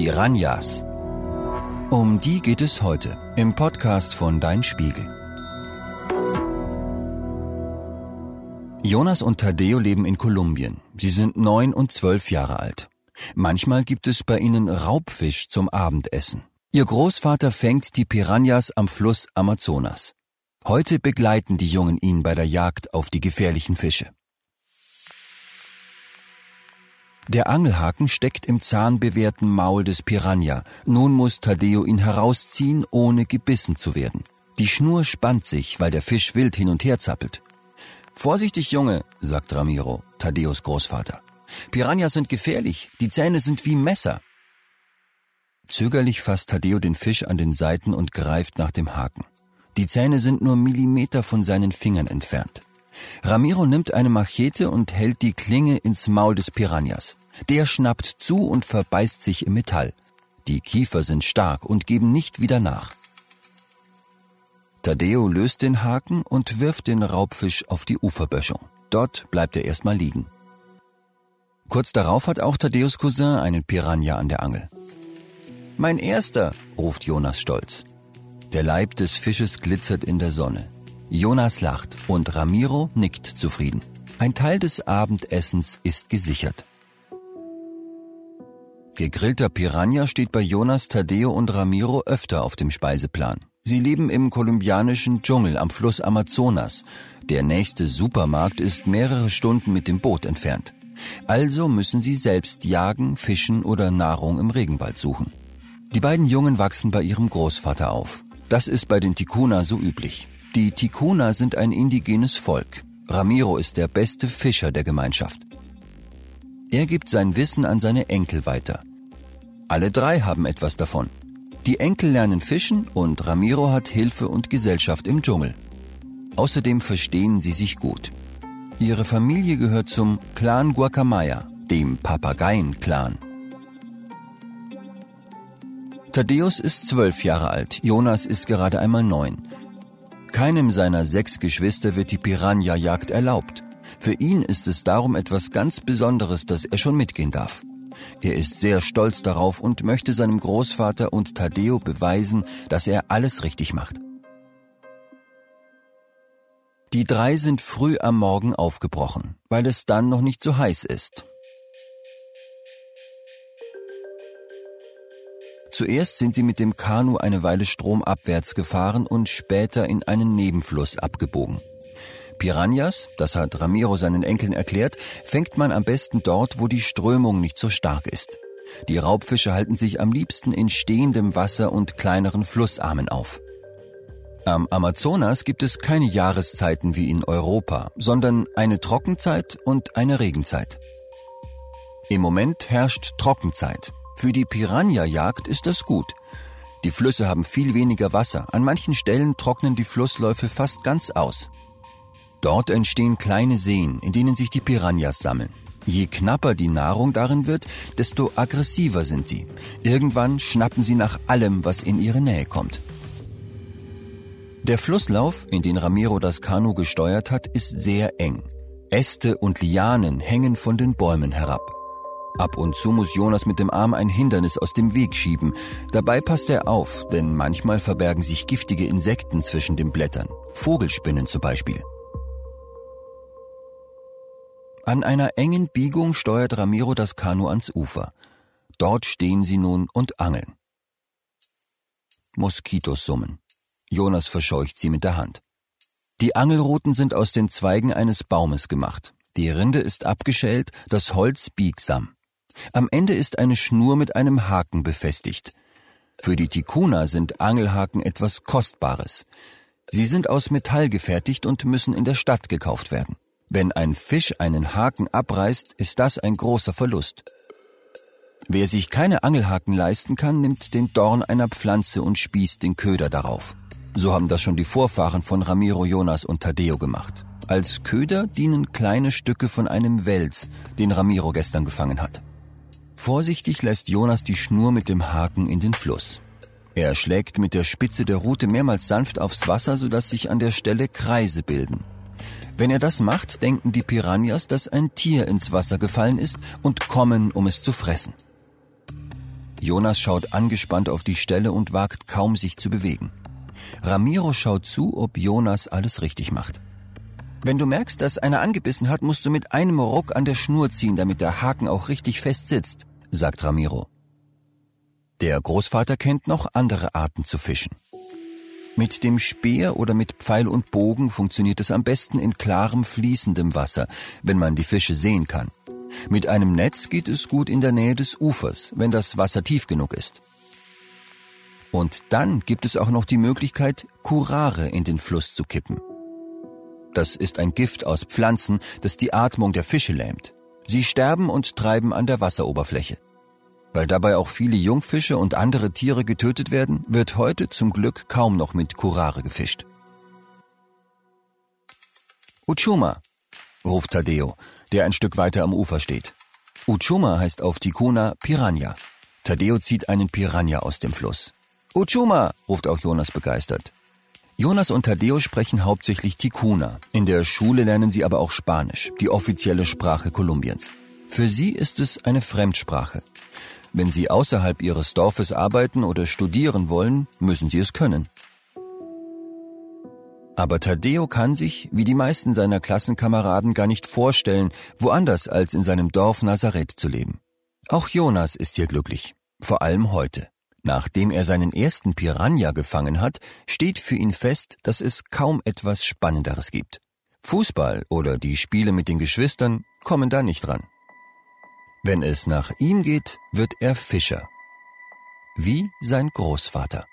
Piranhas. Um die geht es heute im Podcast von Dein Spiegel. Jonas und Taddeo leben in Kolumbien. Sie sind neun und zwölf Jahre alt. Manchmal gibt es bei ihnen Raubfisch zum Abendessen. Ihr Großvater fängt die Piranhas am Fluss Amazonas. Heute begleiten die Jungen ihn bei der Jagd auf die gefährlichen Fische. Der Angelhaken steckt im zahnbewehrten Maul des Piranha. Nun muss Taddeo ihn herausziehen, ohne gebissen zu werden. Die Schnur spannt sich, weil der Fisch wild hin und her zappelt. Vorsichtig, Junge, sagt Ramiro, Taddeos Großvater. Piranhas sind gefährlich, die Zähne sind wie Messer. Zögerlich fasst Taddeo den Fisch an den Seiten und greift nach dem Haken. Die Zähne sind nur Millimeter von seinen Fingern entfernt. Ramiro nimmt eine Machete und hält die Klinge ins Maul des Piranhas. Der schnappt zu und verbeißt sich im Metall. Die Kiefer sind stark und geben nicht wieder nach. Taddeo löst den Haken und wirft den Raubfisch auf die Uferböschung. Dort bleibt er erstmal liegen. Kurz darauf hat auch Taddeos Cousin einen Piranha an der Angel. Mein erster, ruft Jonas stolz. Der Leib des Fisches glitzert in der Sonne. Jonas lacht und Ramiro nickt zufrieden. Ein Teil des Abendessens ist gesichert. Gegrillter Piranha steht bei Jonas, Tadeo und Ramiro öfter auf dem Speiseplan. Sie leben im kolumbianischen Dschungel am Fluss Amazonas. Der nächste Supermarkt ist mehrere Stunden mit dem Boot entfernt. Also müssen sie selbst jagen, fischen oder Nahrung im Regenwald suchen. Die beiden Jungen wachsen bei ihrem Großvater auf. Das ist bei den Tikuna so üblich. Die Tikuna sind ein indigenes Volk. Ramiro ist der beste Fischer der Gemeinschaft. Er gibt sein Wissen an seine Enkel weiter. Alle drei haben etwas davon. Die Enkel lernen fischen und Ramiro hat Hilfe und Gesellschaft im Dschungel. Außerdem verstehen sie sich gut. Ihre Familie gehört zum Clan Guacamaya, dem Papageien-Clan. Thaddeus ist zwölf Jahre alt, Jonas ist gerade einmal neun. Keinem seiner sechs Geschwister wird die Piranha-Jagd erlaubt. Für ihn ist es darum etwas ganz Besonderes, dass er schon mitgehen darf. Er ist sehr stolz darauf und möchte seinem Großvater und Taddeo beweisen, dass er alles richtig macht. Die drei sind früh am Morgen aufgebrochen, weil es dann noch nicht so heiß ist. Zuerst sind sie mit dem Kanu eine Weile stromabwärts gefahren und später in einen Nebenfluss abgebogen. Piranhas, das hat Ramiro seinen Enkeln erklärt, fängt man am besten dort, wo die Strömung nicht so stark ist. Die Raubfische halten sich am liebsten in stehendem Wasser und kleineren Flussarmen auf. Am Amazonas gibt es keine Jahreszeiten wie in Europa, sondern eine Trockenzeit und eine Regenzeit. Im Moment herrscht Trockenzeit. Für die Piranha-Jagd ist das gut. Die Flüsse haben viel weniger Wasser. An manchen Stellen trocknen die Flussläufe fast ganz aus. Dort entstehen kleine Seen, in denen sich die Piranhas sammeln. Je knapper die Nahrung darin wird, desto aggressiver sind sie. Irgendwann schnappen sie nach allem, was in ihre Nähe kommt. Der Flusslauf, in den Ramiro das Kanu gesteuert hat, ist sehr eng. Äste und Lianen hängen von den Bäumen herab. Ab und zu muss Jonas mit dem Arm ein Hindernis aus dem Weg schieben. Dabei passt er auf, denn manchmal verbergen sich giftige Insekten zwischen den Blättern. Vogelspinnen zum Beispiel. An einer engen Biegung steuert Ramiro das Kanu ans Ufer. Dort stehen sie nun und angeln. Moskitos summen. Jonas verscheucht sie mit der Hand. Die Angelruten sind aus den Zweigen eines Baumes gemacht. Die Rinde ist abgeschält, das Holz biegsam. Am Ende ist eine Schnur mit einem Haken befestigt. Für die Tikuna sind Angelhaken etwas Kostbares. Sie sind aus Metall gefertigt und müssen in der Stadt gekauft werden. Wenn ein Fisch einen Haken abreißt, ist das ein großer Verlust. Wer sich keine Angelhaken leisten kann, nimmt den Dorn einer Pflanze und spießt den Köder darauf. So haben das schon die Vorfahren von Ramiro Jonas und Tadeo gemacht. Als Köder dienen kleine Stücke von einem Wels, den Ramiro gestern gefangen hat. Vorsichtig lässt Jonas die Schnur mit dem Haken in den Fluss. Er schlägt mit der Spitze der Rute mehrmals sanft aufs Wasser, sodass sich an der Stelle Kreise bilden. Wenn er das macht, denken die Piranhas, dass ein Tier ins Wasser gefallen ist und kommen, um es zu fressen. Jonas schaut angespannt auf die Stelle und wagt kaum sich zu bewegen. Ramiro schaut zu, ob Jonas alles richtig macht. Wenn du merkst, dass einer angebissen hat, musst du mit einem Ruck an der Schnur ziehen, damit der Haken auch richtig fest sitzt, sagt Ramiro. Der Großvater kennt noch andere Arten zu fischen. Mit dem Speer oder mit Pfeil und Bogen funktioniert es am besten in klarem, fließendem Wasser, wenn man die Fische sehen kann. Mit einem Netz geht es gut in der Nähe des Ufers, wenn das Wasser tief genug ist. Und dann gibt es auch noch die Möglichkeit, Curare in den Fluss zu kippen. Das ist ein Gift aus Pflanzen, das die Atmung der Fische lähmt. Sie sterben und treiben an der Wasseroberfläche. Weil dabei auch viele Jungfische und andere Tiere getötet werden, wird heute zum Glück kaum noch mit Curare gefischt. Uchuma, ruft Tadeo, der ein Stück weiter am Ufer steht. Uchuma heißt auf Tikuna Piranha. Tadeo zieht einen Piranha aus dem Fluss. Uchuma, ruft auch Jonas begeistert. Jonas und Tadeo sprechen hauptsächlich Tikuna. In der Schule lernen sie aber auch Spanisch, die offizielle Sprache Kolumbiens. Für sie ist es eine Fremdsprache. Wenn sie außerhalb ihres Dorfes arbeiten oder studieren wollen, müssen sie es können. Aber Tadeo kann sich, wie die meisten seiner Klassenkameraden, gar nicht vorstellen, woanders als in seinem Dorf Nazareth zu leben. Auch Jonas ist hier glücklich, vor allem heute. Nachdem er seinen ersten Piranha gefangen hat, steht für ihn fest, dass es kaum etwas Spannenderes gibt. Fußball oder die Spiele mit den Geschwistern kommen da nicht dran. Wenn es nach ihm geht, wird er Fischer. Wie sein Großvater.